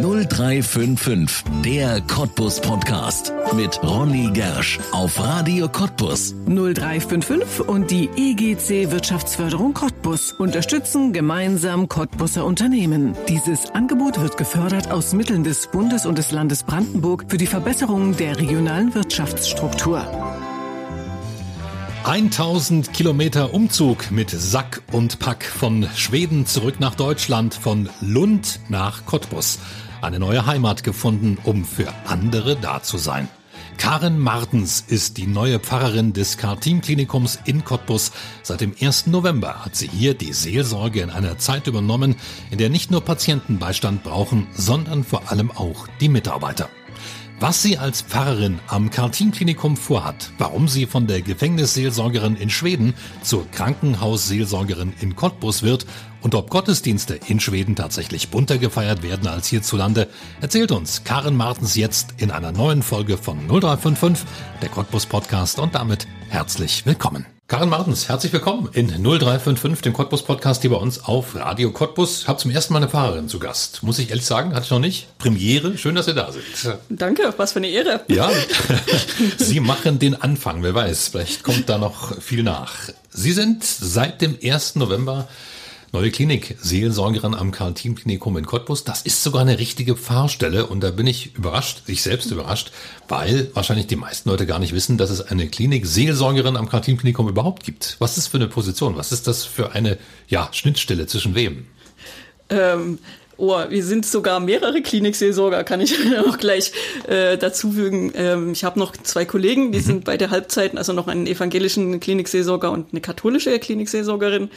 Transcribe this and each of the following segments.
0355, der Cottbus Podcast mit Ronny Gersch auf Radio Cottbus. 0355 und die EGC Wirtschaftsförderung Cottbus unterstützen gemeinsam Cottbuser Unternehmen. Dieses Angebot wird gefördert aus Mitteln des Bundes und des Landes Brandenburg für die Verbesserung der regionalen Wirtschaftsstruktur. 1000 Kilometer Umzug mit Sack und Pack von Schweden zurück nach Deutschland, von Lund nach Cottbus. Eine neue Heimat gefunden, um für andere da zu sein. Karen Martens ist die neue Pfarrerin des Kartin-Klinikums in Cottbus. Seit dem 1. November hat sie hier die Seelsorge in einer Zeit übernommen, in der nicht nur Patienten Beistand brauchen, sondern vor allem auch die Mitarbeiter. Was sie als Pfarrerin am Kartin-Klinikum vorhat, warum sie von der Gefängnisseelsorgerin in Schweden zur Krankenhausseelsorgerin in Cottbus wird und ob Gottesdienste in Schweden tatsächlich bunter gefeiert werden als hierzulande, erzählt uns Karen Martens jetzt in einer neuen Folge von 0355, der Cottbus Podcast und damit herzlich willkommen. Karin Martens, herzlich willkommen in 0355, dem Cottbus Podcast hier bei uns auf Radio Cottbus. Ich habe zum ersten Mal eine Fahrerin zu Gast. Muss ich ehrlich sagen, hatte ich noch nicht. Premiere, schön, dass ihr da sind. Danke, was für eine Ehre. Ja, Sie machen den Anfang, wer weiß, vielleicht kommt da noch viel nach. Sie sind seit dem 1. November Neue Klinik, Seelsorgerin am Karl-Team-Klinikum in Cottbus. Das ist sogar eine richtige Pfarrstelle und da bin ich überrascht, ich selbst überrascht, weil wahrscheinlich die meisten Leute gar nicht wissen, dass es eine Klinik Seelsorgerin am Karl-Team-Klinikum überhaupt gibt. Was ist das für eine Position? Was ist das für eine ja, Schnittstelle zwischen wem? Ähm, Oh, wir sind sogar mehrere Klinikseelsorger, kann ich auch gleich äh, dazufügen. Ähm, ich habe noch zwei Kollegen, die mhm. sind beide Halbzeiten, also noch einen evangelischen Klinikseelsorger und eine katholische Klinikseelsorgerin.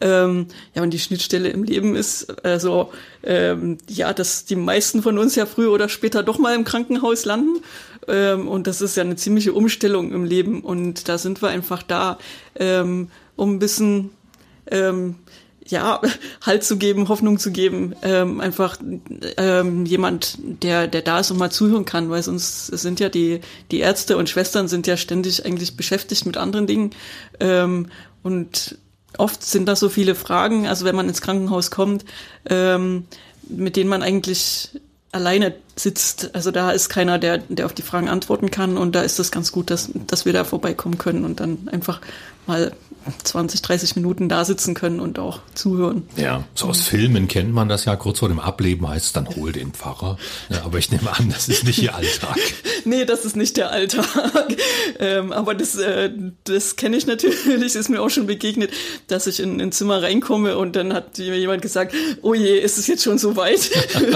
Ähm, ja, und die Schnittstelle im Leben ist also ähm, ja, dass die meisten von uns ja früher oder später doch mal im Krankenhaus landen. Ähm, und das ist ja eine ziemliche Umstellung im Leben. Und da sind wir einfach da, ähm, um ein bisschen ähm, ja, Halt zu geben, Hoffnung zu geben, ähm, einfach ähm, jemand, der, der da ist und mal zuhören kann, weil sonst sind ja die, die Ärzte und Schwestern sind ja ständig eigentlich beschäftigt mit anderen Dingen. Ähm, und oft sind da so viele Fragen, also wenn man ins Krankenhaus kommt, ähm, mit denen man eigentlich alleine sitzt. Also da ist keiner, der, der auf die Fragen antworten kann und da ist es ganz gut, dass, dass wir da vorbeikommen können und dann einfach mal 20, 30 Minuten da sitzen können und auch zuhören. Ja, so aus Filmen kennt man das ja. Kurz vor dem Ableben heißt es dann, hol den Pfarrer. Ja, aber ich nehme an, das ist nicht Ihr Alltag. nee, das ist nicht der Alltag. Ähm, aber das, äh, das kenne ich natürlich, ist mir auch schon begegnet, dass ich in ein Zimmer reinkomme und dann hat mir jemand gesagt, oh je, ist es jetzt schon so weit?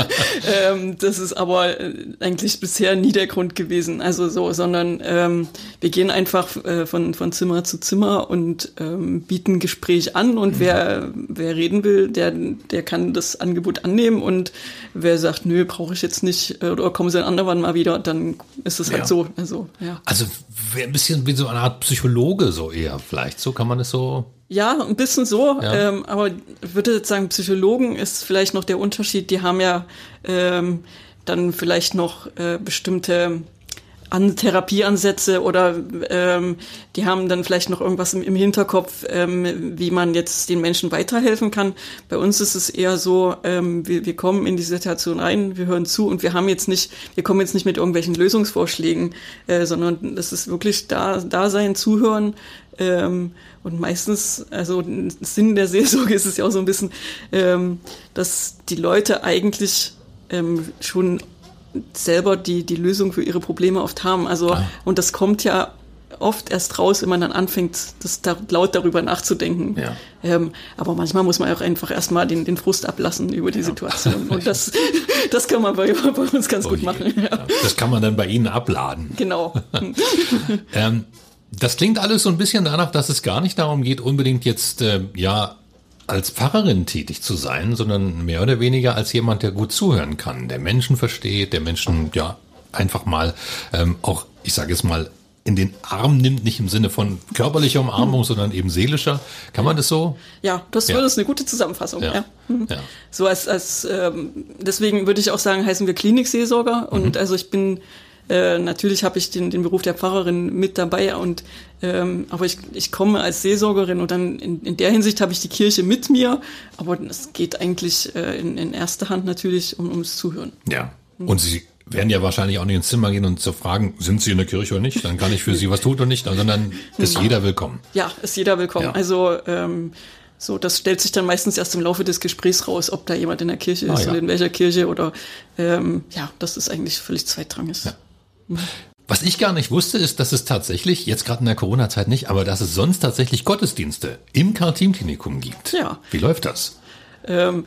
ähm, das ist aber äh, eigentlich bisher nie der Grund gewesen. Also so, sondern ähm, wir gehen einfach äh, von, von Zimmer zu Zimmer und ähm, bieten Gespräch an und mhm. wer, wer reden will, der, der kann das Angebot annehmen und wer sagt, nö, brauche ich jetzt nicht äh, oder kommen sie ein anderwann mal wieder, dann ist es halt ja. so. Also, ja. also ein bisschen wie so eine Art Psychologe so eher vielleicht, so kann man es so ja, ein bisschen so, ja. ähm, aber ich würde jetzt sagen, Psychologen ist vielleicht noch der Unterschied, die haben ja ähm, dann vielleicht noch äh, bestimmte an Therapieansätze oder ähm, die haben dann vielleicht noch irgendwas im, im Hinterkopf, ähm, wie man jetzt den Menschen weiterhelfen kann. Bei uns ist es eher so, ähm, wir, wir kommen in die Situation rein, wir hören zu und wir haben jetzt nicht, wir kommen jetzt nicht mit irgendwelchen Lösungsvorschlägen, äh, sondern das ist wirklich da, da sein, zuhören. Ähm, und meistens, also Sinn der Seelsorge ist es ja auch so ein bisschen, ähm, dass die Leute eigentlich ähm, schon selber die, die Lösung für ihre Probleme oft haben. Also, ah. und das kommt ja oft erst raus, wenn man dann anfängt, das da, laut darüber nachzudenken. Ja. Ähm, aber manchmal muss man auch einfach erstmal den, den Frust ablassen über die ja. Situation. Und das, das kann man bei, bei uns ganz oh gut machen. Ja. Das kann man dann bei Ihnen abladen. Genau. ähm, das klingt alles so ein bisschen danach, dass es gar nicht darum geht, unbedingt jetzt äh, ja als Pfarrerin tätig zu sein, sondern mehr oder weniger als jemand, der gut zuhören kann, der Menschen versteht, der Menschen ja einfach mal ähm, auch, ich sage es mal, in den Arm nimmt, nicht im Sinne von körperlicher Umarmung, mhm. sondern eben seelischer. Kann man das so? Ja, das ja. ist eine gute Zusammenfassung. Ja. ja. Mhm. ja. So als, als ähm, deswegen würde ich auch sagen, heißen wir Klinikseelsorger. Und mhm. also ich bin äh, natürlich habe ich den, den Beruf der Pfarrerin mit dabei und ähm, aber ich, ich komme als Seelsorgerin und dann in, in der Hinsicht habe ich die Kirche mit mir, aber es geht eigentlich äh, in, in erster Hand natürlich um, ums Zuhören. Ja. Und Sie werden ja wahrscheinlich auch nicht ins Zimmer gehen und zu fragen, sind Sie in der Kirche oder nicht? Dann kann ich für Sie was tun oder nicht, sondern ist jeder willkommen. Ja, ist jeder willkommen. Ja. Also ähm, so, das stellt sich dann meistens erst im Laufe des Gesprächs raus, ob da jemand in der Kirche ah, ist ja. oder in welcher Kirche oder ähm, ja, das ist eigentlich völlig zweitrangig. Ja. Was ich gar nicht wusste, ist, dass es tatsächlich, jetzt gerade in der Corona-Zeit nicht, aber dass es sonst tatsächlich Gottesdienste im Karl-Team-Klinikum gibt. Ja. Wie läuft das? Ähm,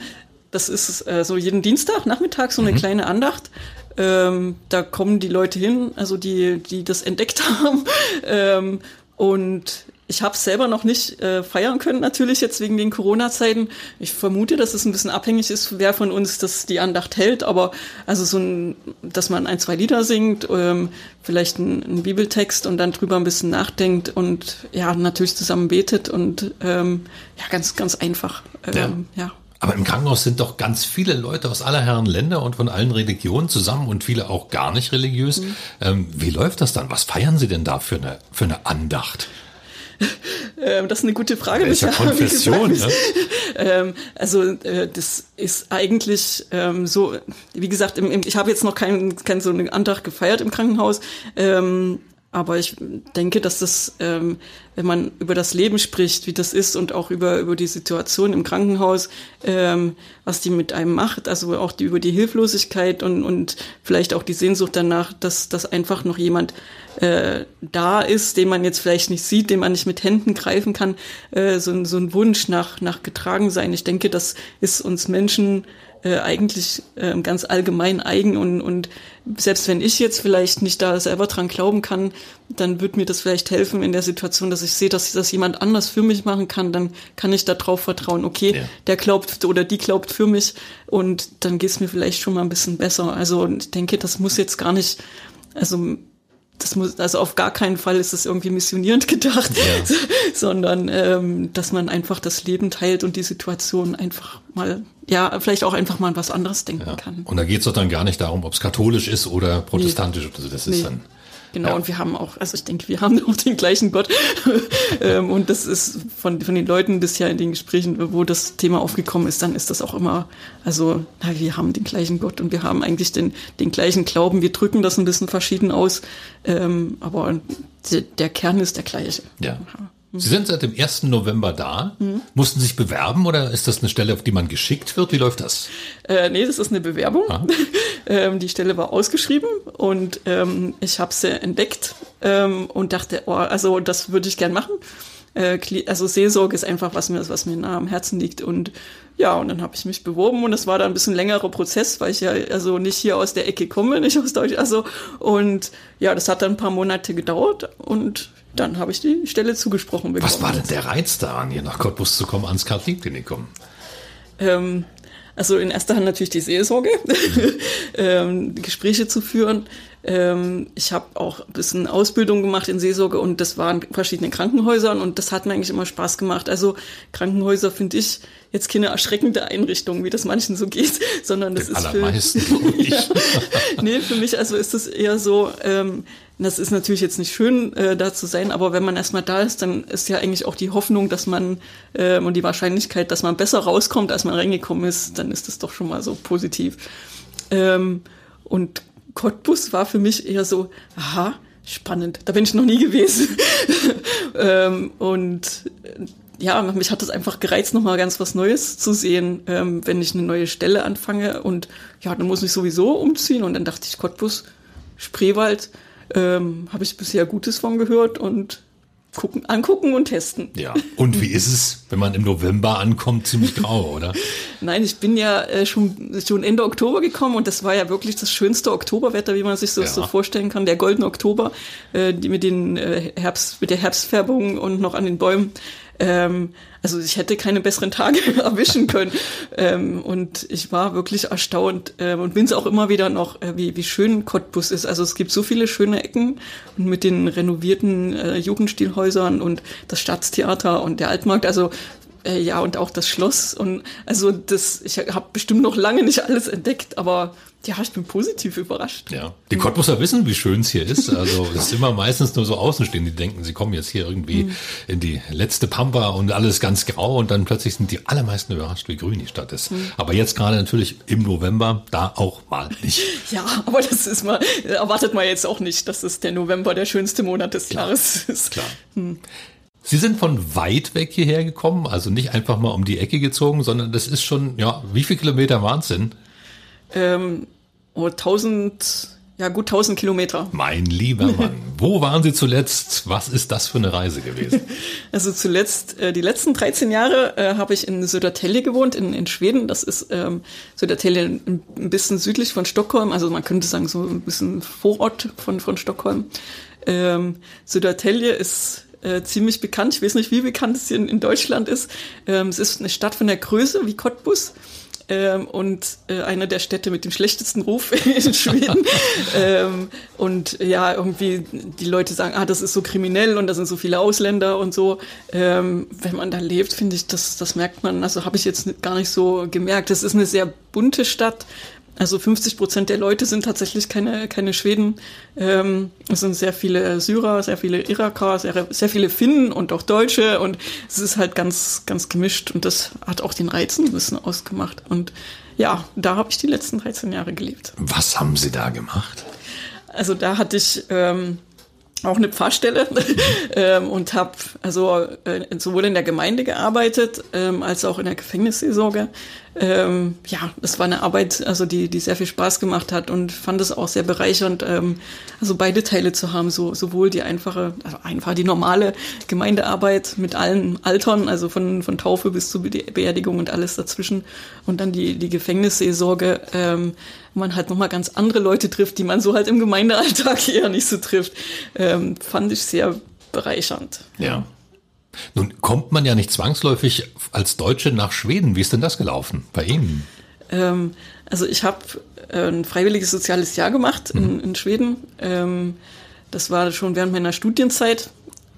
das ist äh, so jeden Dienstag Nachmittag so eine mhm. kleine Andacht. Ähm, da kommen die Leute hin, also die, die das entdeckt haben. Ähm, und ich habe selber noch nicht äh, feiern können, natürlich jetzt wegen den Corona-Zeiten. Ich vermute, dass es ein bisschen abhängig ist, wer von uns das die Andacht hält. Aber also so ein, dass man ein, zwei Lieder singt, ähm, vielleicht ein, ein Bibeltext und dann drüber ein bisschen nachdenkt und ja, natürlich zusammen betet und ähm, ja, ganz, ganz einfach. Ähm, ja. ja. Aber im Krankenhaus sind doch ganz viele Leute aus aller Herren Länder und von allen Religionen zusammen und viele auch gar nicht religiös. Mhm. Ähm, wie läuft das dann? Was feiern Sie denn da für eine, für eine Andacht? Ähm, das ist eine gute Frage. Welche Konfession, ne? ähm, also äh, das ist eigentlich ähm, so, wie gesagt, im, im, ich habe jetzt noch keinen kein so einen Antrag gefeiert im Krankenhaus. Ähm, aber ich denke, dass das, ähm, wenn man über das Leben spricht, wie das ist und auch über, über die Situation im Krankenhaus, ähm, was die mit einem macht, also auch die, über die Hilflosigkeit und, und vielleicht auch die Sehnsucht danach, dass, dass einfach noch jemand äh, da ist, den man jetzt vielleicht nicht sieht, den man nicht mit Händen greifen kann, äh, so, so ein Wunsch nach, nach getragen sein. Ich denke, das ist uns Menschen äh, eigentlich äh, ganz allgemein eigen und, und selbst wenn ich jetzt vielleicht nicht da selber dran glauben kann, dann wird mir das vielleicht helfen in der Situation, dass ich sehe, dass das jemand anders für mich machen kann, dann kann ich darauf vertrauen, okay, ja. der glaubt oder die glaubt für mich und dann geht es mir vielleicht schon mal ein bisschen besser. Also ich denke, das muss jetzt gar nicht, also das muss, also auf gar keinen Fall ist es irgendwie missionierend gedacht, ja. sondern ähm, dass man einfach das Leben teilt und die Situation einfach mal, ja, vielleicht auch einfach mal was anderes denken ja. kann. Und da geht es doch dann gar nicht darum, ob es katholisch ist oder protestantisch nee. oder so. Das ist nee. dann Genau, ja. und wir haben auch, also ich denke, wir haben auch den gleichen Gott. Ähm, und das ist von, von den Leuten bisher in den Gesprächen, wo das Thema aufgekommen ist, dann ist das auch immer, also, na, wir haben den gleichen Gott und wir haben eigentlich den, den gleichen Glauben. Wir drücken das ein bisschen verschieden aus, ähm, aber der, der Kern ist der gleiche. Ja. Sie sind seit dem 1. November da. Mhm. Mussten sich bewerben oder ist das eine Stelle, auf die man geschickt wird? Wie läuft das? Äh, nee, das ist eine Bewerbung. ähm, die Stelle war ausgeschrieben und ähm, ich habe sie entdeckt ähm, und dachte, oh, also das würde ich gern machen. Äh, also Seelsorge ist einfach was mir, was mir nah am Herzen liegt und ja, und dann habe ich mich beworben und es war da ein bisschen längerer Prozess, weil ich ja also nicht hier aus der Ecke komme, nicht aus Deutschland, also und ja, das hat dann ein paar Monate gedauert und dann habe ich die Stelle zugesprochen bekommen. Was war denn der Reiz daran, hier nach Cottbus zu kommen, ans Karl-Klinikum? Ähm, also in erster Hand natürlich die Seelsorge, ähm, Gespräche zu führen. Ähm, ich habe auch ein bisschen Ausbildung gemacht in Seelsorge und das waren verschiedene Krankenhäusern und das hat mir eigentlich immer Spaß gemacht. Also Krankenhäuser finde ich jetzt keine erschreckende Einrichtung, wie das manchen so geht, sondern das Den ist für, ja, nee, für mich also ist es eher so, ähm, das ist natürlich jetzt nicht schön, äh, da zu sein, aber wenn man erstmal da ist, dann ist ja eigentlich auch die Hoffnung, dass man äh, und die Wahrscheinlichkeit, dass man besser rauskommt, als man reingekommen ist, dann ist das doch schon mal so positiv. Ähm, und Cottbus war für mich eher so, aha, spannend, da bin ich noch nie gewesen. ähm, und äh, ja, mich hat das einfach gereizt, nochmal ganz was Neues zu sehen, ähm, wenn ich eine neue Stelle anfange. Und ja, dann muss ich sowieso umziehen. Und dann dachte ich, Cottbus, Spreewald, ähm, Habe ich bisher Gutes von gehört und gucken, angucken und testen. Ja. Und wie ist es, wenn man im November ankommt, ziemlich grau, oder? Nein, ich bin ja äh, schon, schon Ende Oktober gekommen und das war ja wirklich das schönste Oktoberwetter, wie man sich so, ja. so vorstellen kann. Der goldene Oktober, äh, die mit den äh, Herbst, mit der Herbstfärbung und noch an den Bäumen. Ähm, also ich hätte keine besseren Tage erwischen können. ähm, und ich war wirklich erstaunt äh, und bin es auch immer wieder noch, äh, wie, wie schön Cottbus ist. Also es gibt so viele schöne Ecken und mit den renovierten äh, Jugendstilhäusern und das Staatstheater und der Altmarkt. Also Äh, ja, und auch das Schloss. Und also das, ich habe bestimmt noch lange nicht alles entdeckt, aber ja, ich bin positiv überrascht. Ja. Die Cottbusser wissen, wie schön es hier ist. Also es ist immer meistens nur so Außenstehend, die denken, sie kommen jetzt hier irgendwie mhm. in die letzte Pampa und alles ganz grau und dann plötzlich sind die allermeisten überrascht, wie grün die Stadt ist. Mhm. Aber jetzt gerade natürlich im November, da auch mal nicht. Ja, aber das ist mal, erwartet man jetzt auch nicht, dass es der November der schönste Monat des Klar. Jahres ist. Klar. Mhm. Sie sind von weit weg hierher gekommen, also nicht einfach mal um die Ecke gezogen, sondern das ist schon, ja, wie viele Kilometer waren es denn? Ähm, oh, 1000, ja gut 1000 Kilometer. Mein lieber Mann, wo waren Sie zuletzt? Was ist das für eine Reise gewesen? Also zuletzt, äh, die letzten 13 Jahre äh, habe ich in Södertälje gewohnt, in, in Schweden. Das ist ähm, Södertälje ein, ein bisschen südlich von Stockholm, also man könnte sagen so ein bisschen Vorort von, von Stockholm. Ähm, Södertälje ist äh, ziemlich bekannt. Ich weiß nicht, wie bekannt es hier in, in Deutschland ist. Ähm, es ist eine Stadt von der Größe wie Cottbus ähm, und äh, eine der Städte mit dem schlechtesten Ruf in Schweden. ähm, und ja, irgendwie die Leute sagen, ah, das ist so kriminell und da sind so viele Ausländer und so. Ähm, wenn man da lebt, finde ich, das, das merkt man, also habe ich jetzt gar nicht so gemerkt. Es ist eine sehr bunte Stadt also 50 Prozent der Leute sind tatsächlich keine, keine Schweden. Ähm, es sind sehr viele Syrer, sehr viele Iraker, sehr, sehr viele Finnen und auch Deutsche. Und es ist halt ganz, ganz gemischt. Und das hat auch den Reiz ein bisschen ausgemacht. Und ja, da habe ich die letzten 13 Jahre gelebt. Was haben Sie da gemacht? Also da hatte ich ähm, auch eine Pfarrstelle ähm, und habe also äh, sowohl in der Gemeinde gearbeitet ähm, als auch in der Gefängnisseelsorge ähm, ja, es war eine Arbeit, also die, die sehr viel Spaß gemacht hat und fand es auch sehr bereichernd, ähm, also beide Teile zu haben, so sowohl die einfache, also einfach die normale Gemeindearbeit mit allen Altern, also von, von Taufe bis zur Beerdigung und alles dazwischen und dann die, die Gefängnisseelsorge, ähm, wo man halt nochmal ganz andere Leute trifft, die man so halt im Gemeindealltag eher nicht so trifft, ähm, fand ich sehr bereichernd. Ja. Nun kommt man ja nicht zwangsläufig als Deutsche nach Schweden. Wie ist denn das gelaufen bei Ihnen? Ähm, also ich habe äh, ein freiwilliges soziales Jahr gemacht in, mhm. in Schweden. Ähm, das war schon während meiner Studienzeit.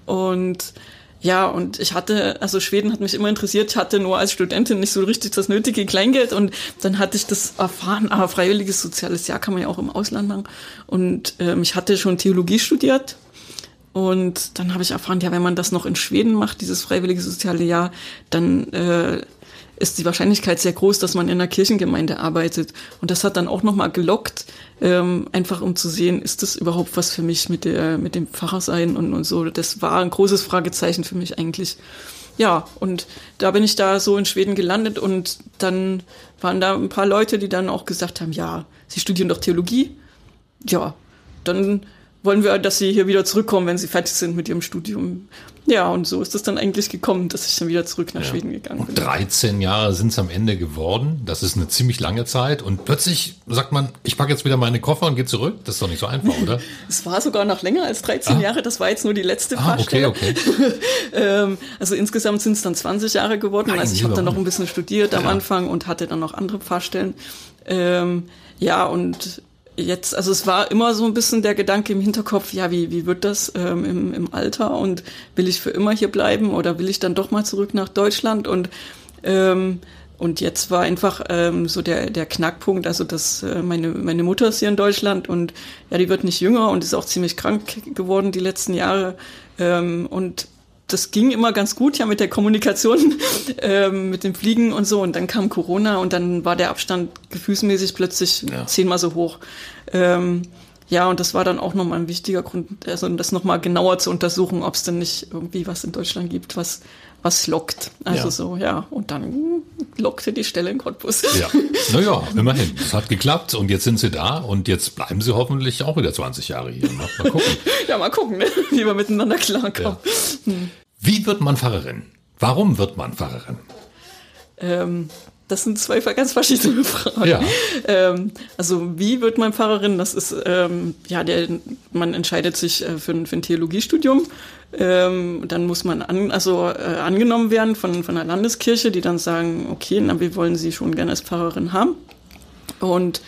Und ja, und ich hatte, also Schweden hat mich immer interessiert. Ich hatte nur als Studentin nicht so richtig das nötige Kleingeld. Und dann hatte ich das erfahren, aber freiwilliges soziales Jahr kann man ja auch im Ausland machen. Und ähm, ich hatte schon Theologie studiert und dann habe ich erfahren, ja, wenn man das noch in Schweden macht, dieses freiwillige soziale Jahr, dann äh, ist die Wahrscheinlichkeit sehr groß, dass man in einer Kirchengemeinde arbeitet. Und das hat dann auch nochmal gelockt, ähm, einfach um zu sehen, ist das überhaupt was für mich mit, der, mit dem Pfarrersein und, und so. Das war ein großes Fragezeichen für mich eigentlich. Ja, und da bin ich da so in Schweden gelandet und dann waren da ein paar Leute, die dann auch gesagt haben, ja, Sie studieren doch Theologie. Ja, dann wollen wir, dass sie hier wieder zurückkommen, wenn sie fertig sind mit ihrem Studium. Ja, und so ist es dann eigentlich gekommen, dass ich dann wieder zurück nach ja. Schweden gegangen bin. Und 13 Jahre sind es am Ende geworden. Das ist eine ziemlich lange Zeit. Und plötzlich sagt man, ich packe jetzt wieder meine Koffer und gehe zurück. Das ist doch nicht so einfach, oder? es war sogar noch länger als 13 ah. Jahre. Das war jetzt nur die letzte ah, Okay, okay. ähm, also insgesamt sind es dann 20 Jahre geworden. Nein, also ich habe dann noch ein bisschen studiert ja. am Anfang und hatte dann noch andere Pfarrstellen. Ähm, ja, und jetzt, also es war immer so ein bisschen der Gedanke im Hinterkopf, ja, wie, wie wird das ähm, im, im Alter und will ich für immer hier bleiben oder will ich dann doch mal zurück nach Deutschland und ähm, und jetzt war einfach ähm, so der, der Knackpunkt, also dass äh, meine, meine Mutter ist hier in Deutschland und ja, die wird nicht jünger und ist auch ziemlich krank geworden die letzten Jahre. Ähm, und das ging immer ganz gut ja mit der Kommunikation, ähm, mit dem Fliegen und so. Und dann kam Corona und dann war der Abstand gefühlsmäßig plötzlich ja. zehnmal so hoch. Ähm, ja, und das war dann auch nochmal ein wichtiger Grund, also das nochmal genauer zu untersuchen, ob es denn nicht irgendwie was in Deutschland gibt, was, was lockt. Also ja. so, ja. Und dann lockte die Stelle in Cottbus. Ja, naja, immerhin. Es hat geklappt und jetzt sind sie da und jetzt bleiben sie hoffentlich auch wieder 20 Jahre hier. Mal, mal gucken. ja, mal gucken, ne? wie wir miteinander klarkommen. Ja. Hm. Wie wird man Pfarrerin? Warum wird man Pfarrerin? Ähm, das sind zwei ganz verschiedene Fragen. Ja. Ähm, also wie wird man Pfarrerin? Das ist ähm, ja der man entscheidet sich äh, für, ein, für ein Theologiestudium. Ähm, dann muss man an, also äh, angenommen werden von von der Landeskirche, die dann sagen, okay, na, wir wollen Sie schon gerne als Pfarrerin haben. Und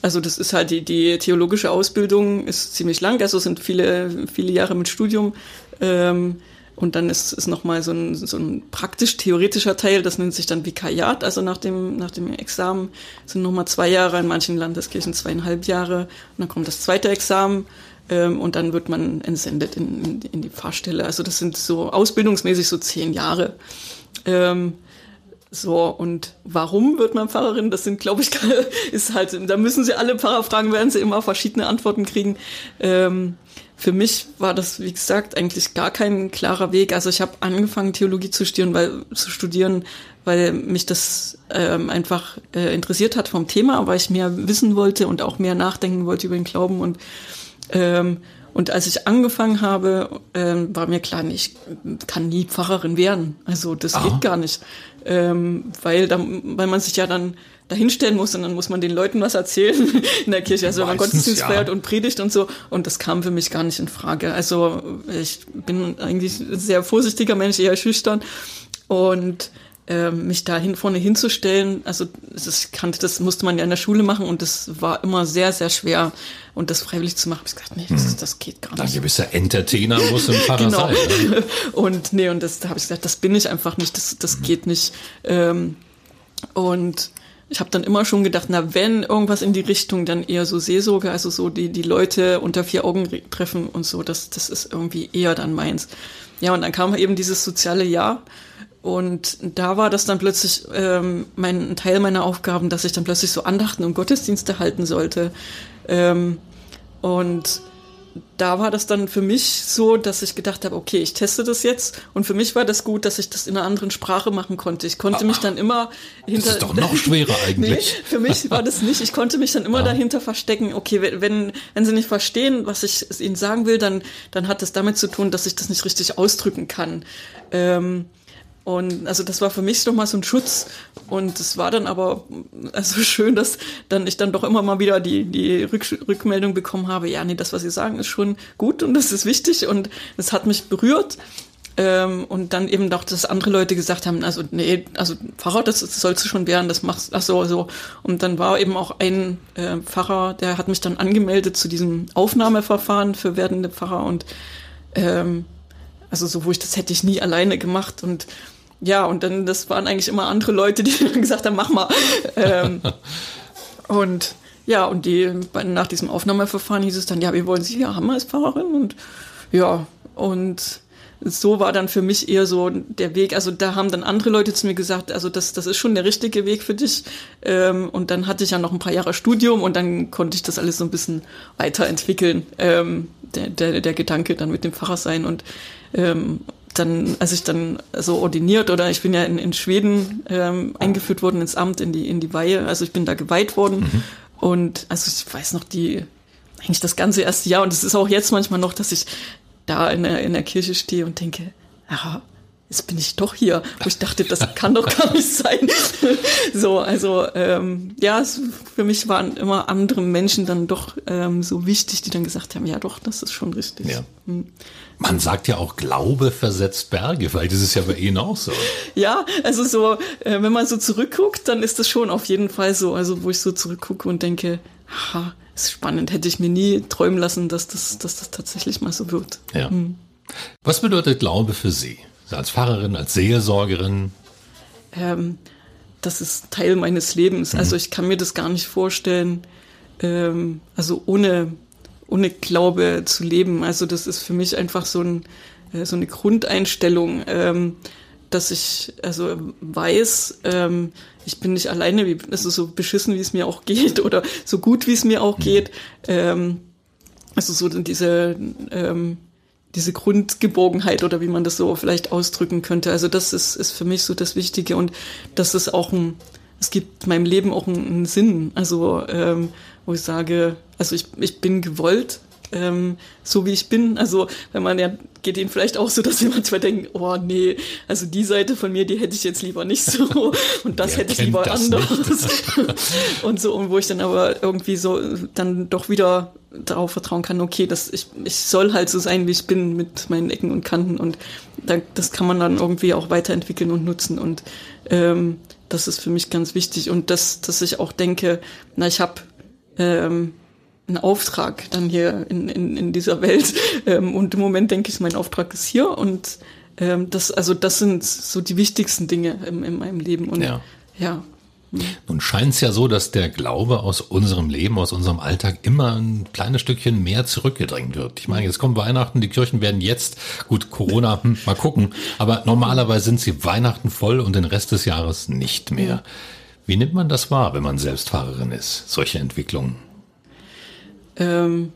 also das ist halt die, die theologische Ausbildung ist ziemlich lang, also sind viele viele Jahre mit Studium. Ähm, und dann ist, ist nochmal so ein, so ein praktisch-theoretischer Teil, das nennt sich dann Vikariat, also nach dem, nach dem Examen sind nochmal zwei Jahre, in manchen Landeskirchen zweieinhalb Jahre. Und dann kommt das zweite Examen ähm, und dann wird man entsendet in, in, in, die Pfarrstelle. Also das sind so ausbildungsmäßig so zehn Jahre. Ähm, so, und warum wird man Pfarrerin? Das sind, glaube ich, ist halt, da müssen sie alle Pfarrer fragen, werden sie immer verschiedene Antworten kriegen. Ähm, für mich war das, wie gesagt, eigentlich gar kein klarer Weg. Also ich habe angefangen, Theologie zu studieren, weil, zu studieren, weil mich das ähm, einfach äh, interessiert hat vom Thema, weil ich mehr wissen wollte und auch mehr nachdenken wollte über den Glauben. Und, ähm, und als ich angefangen habe, ähm, war mir klar, ich kann nie Pfarrerin werden. Also das Aha. geht gar nicht. Ähm, weil, da, weil man sich ja dann dahinstellen muss und dann muss man den Leuten was erzählen in der Kirche. Also wenn man Gottesdienst ja. feiert und predigt und so. Und das kam für mich gar nicht in Frage. Also ich bin eigentlich ein sehr vorsichtiger Mensch, eher schüchtern. Und äh, mich da hin, vorne hinzustellen, also das kannte, das musste man ja in der Schule machen und das war immer sehr, sehr schwer. Und das freiwillig zu machen, habe ich gesagt, nee, das, hm. das geht gar nicht. Ein gewisser Entertainer muss im Pfarrer genau. sein. Ne? Und nee, und das da habe ich gesagt, das bin ich einfach nicht, das, das mhm. geht nicht. Ähm, und ich habe dann immer schon gedacht, na, wenn irgendwas in die Richtung, dann eher so Seelsorge, also so die, die Leute unter vier Augen treffen und so, das, das ist irgendwie eher dann meins. Ja, und dann kam eben dieses soziale Jahr und da war das dann plötzlich ähm, mein Teil meiner Aufgaben, dass ich dann plötzlich so Andachten und Gottesdienste halten sollte. Ähm, und da war das dann für mich so, dass ich gedacht habe, okay, ich teste das jetzt. Und für mich war das gut, dass ich das in einer anderen Sprache machen konnte. Ich konnte ah, mich dann immer hinter. Das ist doch noch schwerer eigentlich. nee, für mich war das nicht. Ich konnte mich dann immer ja. dahinter verstecken. Okay, wenn, wenn sie nicht verstehen, was ich ihnen sagen will, dann, dann hat das damit zu tun, dass ich das nicht richtig ausdrücken kann. Ähm, und also das war für mich nochmal so ein Schutz. Und es war dann aber also schön, dass dann ich dann doch immer mal wieder die, die Rück Rückmeldung bekommen habe, ja, nee, das, was Sie sagen, ist schon gut und das ist wichtig und es hat mich berührt. Ähm, und dann eben doch, dass andere Leute gesagt haben, also nee, also Pfarrer, das, das sollst du schon werden, das machst ach so, so. Und dann war eben auch ein äh, Pfarrer, der hat mich dann angemeldet zu diesem Aufnahmeverfahren für werdende Pfarrer und ähm, also so, wo ich das hätte ich nie alleine gemacht und ja, und dann, das waren eigentlich immer andere Leute, die dann gesagt haben, mach mal. ähm, und ja, und die, nach diesem Aufnahmeverfahren hieß es dann, ja, wir wollen Sie hier haben als Pfarrerin und ja, und so war dann für mich eher so der Weg. Also da haben dann andere Leute zu mir gesagt, also das, das ist schon der richtige Weg für dich. Ähm, und dann hatte ich ja noch ein paar Jahre Studium und dann konnte ich das alles so ein bisschen weiterentwickeln. Ähm, der, der, der Gedanke dann mit dem Pfarrer sein und ähm, dann, als ich dann so ordiniert oder ich bin ja in, in Schweden ähm, eingeführt worden ins Amt, in die, in die Weihe, also ich bin da geweiht worden mhm. und also ich weiß noch die, eigentlich das ganze erste Jahr und es ist auch jetzt manchmal noch, dass ich da in der, in der Kirche stehe und denke, ja, jetzt bin ich doch hier, wo ich dachte, das kann doch gar nicht sein. so, also ähm, ja, es, für mich waren immer andere Menschen dann doch ähm, so wichtig, die dann gesagt haben, ja doch, das ist schon richtig. Ja. Man sagt ja auch, Glaube versetzt Berge, weil das ist ja bei Ihnen auch so. Ja, also so, äh, wenn man so zurückguckt, dann ist das schon auf jeden Fall so. Also wo ich so zurückgucke und denke, ha, ist spannend, hätte ich mir nie träumen lassen, dass das, dass das tatsächlich mal so wird. Ja. Hm. Was bedeutet Glaube für Sie? Als Pfarrerin, als Seelsorgerin? Ähm, das ist Teil meines Lebens. Mhm. Also ich kann mir das gar nicht vorstellen, ähm, also ohne, ohne Glaube zu leben. Also das ist für mich einfach so, ein, äh, so eine Grundeinstellung, ähm, dass ich also weiß, ähm, ich bin nicht alleine, wie, also so beschissen, wie es mir auch geht oder so gut, wie es mir auch mhm. geht. Ähm, also so diese ähm, diese Grundgeborgenheit oder wie man das so vielleicht ausdrücken könnte. Also das ist, ist für mich so das Wichtige und das ist auch ein, es gibt meinem Leben auch einen, einen Sinn. Also ähm, wo ich sage, also ich, ich bin gewollt, ähm, so wie ich bin. Also wenn man ja geht ihnen vielleicht auch so, dass sie manchmal denken, oh nee, also die Seite von mir, die hätte ich jetzt lieber nicht so. Und das hätte ich lieber anders. und so, und wo ich dann aber irgendwie so dann doch wieder darauf vertrauen kann, okay, dass ich, ich soll halt so sein, wie ich bin, mit meinen Ecken und Kanten. Und da, das kann man dann irgendwie auch weiterentwickeln und nutzen. Und ähm, das ist für mich ganz wichtig. Und das, dass ich auch denke, na, ich habe ähm, einen Auftrag dann hier in, in, in dieser Welt ähm, und im Moment denke ich, mein Auftrag ist hier und Ähm, das, also das sind so die wichtigsten Dinge in, in meinem Leben. Und Ja. ja. Nun scheint es ja so, dass der Glaube aus unserem Leben, aus unserem Alltag immer ein kleines Stückchen mehr zurückgedrängt wird. Ich meine, jetzt kommt Weihnachten, die Kirchen werden jetzt, gut, Corona, hm, mal gucken, aber normalerweise sind sie Weihnachten voll und den Rest des Jahres nicht mehr. Wie nimmt man das wahr, wenn man Selbstfahrerin ist, solche Entwicklungen? Ähm,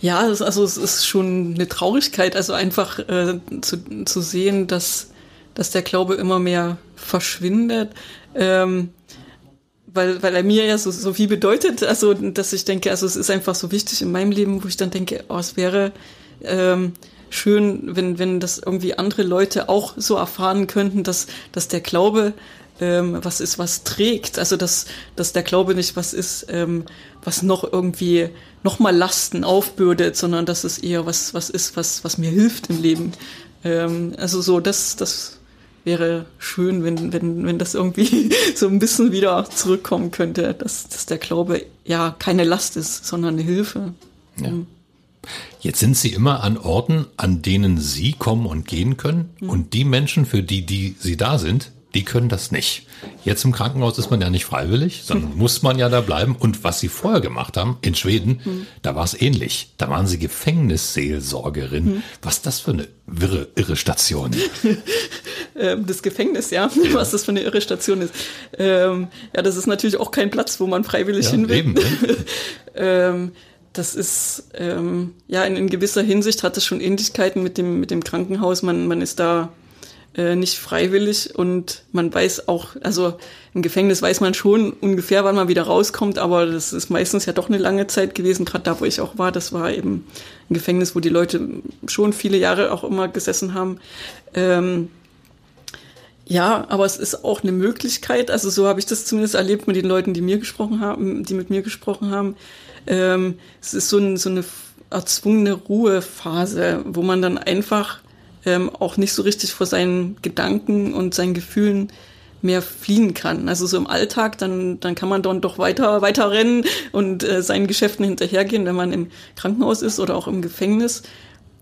ja, also es ist schon eine Traurigkeit, also einfach äh, zu, zu sehen, dass, dass der Glaube immer mehr verschwindet, ähm, weil, weil er mir ja so, so viel bedeutet, also dass ich denke, also es ist einfach so wichtig in meinem Leben, wo ich dann denke, oh, es wäre ähm, schön, wenn, wenn das irgendwie andere Leute auch so erfahren könnten, dass, dass der Glaube ähm, was ist, was trägt. Also dass, dass der Glaube nicht was ist, ähm, was noch irgendwie nochmal Lasten aufbürdet, sondern dass es eher was, was ist, was, was mir hilft im Leben. Ähm, also so, das, das wäre schön, wenn, wenn, wenn das irgendwie so ein bisschen wieder zurückkommen könnte, dass, dass der Glaube ja keine Last ist, sondern eine Hilfe. Ja. Jetzt sind Sie immer an Orten, an denen Sie kommen und gehen können. Und die Menschen, für die, die Sie da sind, die können das nicht. Jetzt im Krankenhaus ist man ja nicht freiwillig, sondern muss man ja da bleiben. Und was Sie vorher gemacht haben in Schweden, da war es ähnlich. Da waren Sie Gefängnisseelsorgerin. Was ist das für eine wirre, irre Station? ähm, das Gefängnis, ja, was das für eine irre Station ist. Ähm, ja, das ist natürlich auch kein Platz, wo man freiwillig Ja, hin will. eben, ne? ähm, das ist, ähm, ja, in, in gewisser Hinsicht hat es schon Ähnlichkeiten mit dem, mit dem Krankenhaus. Man, man ist da äh, nicht freiwillig und man weiß auch, also im Gefängnis weiß man schon ungefähr, wann man wieder rauskommt, aber das ist meistens ja doch eine lange Zeit gewesen, gerade da, wo ich auch war. Das war eben ein Gefängnis, wo die Leute schon viele Jahre auch immer gesessen haben. Ähm, ja, aber es ist auch eine Möglichkeit, also so habe ich das zumindest erlebt mit den Leuten, die mir gesprochen haben, die mit mir gesprochen haben. Ähm, es ist so, ein, so eine erzwungene Ruhephase, wo man dann einfach ähm, auch nicht so richtig vor seinen Gedanken und seinen Gefühlen mehr fliehen kann. Also so im Alltag, dann, dann kann man dann doch weiter, weiter rennen und äh, seinen Geschäften hinterhergehen, wenn man im Krankenhaus ist oder auch im Gefängnis.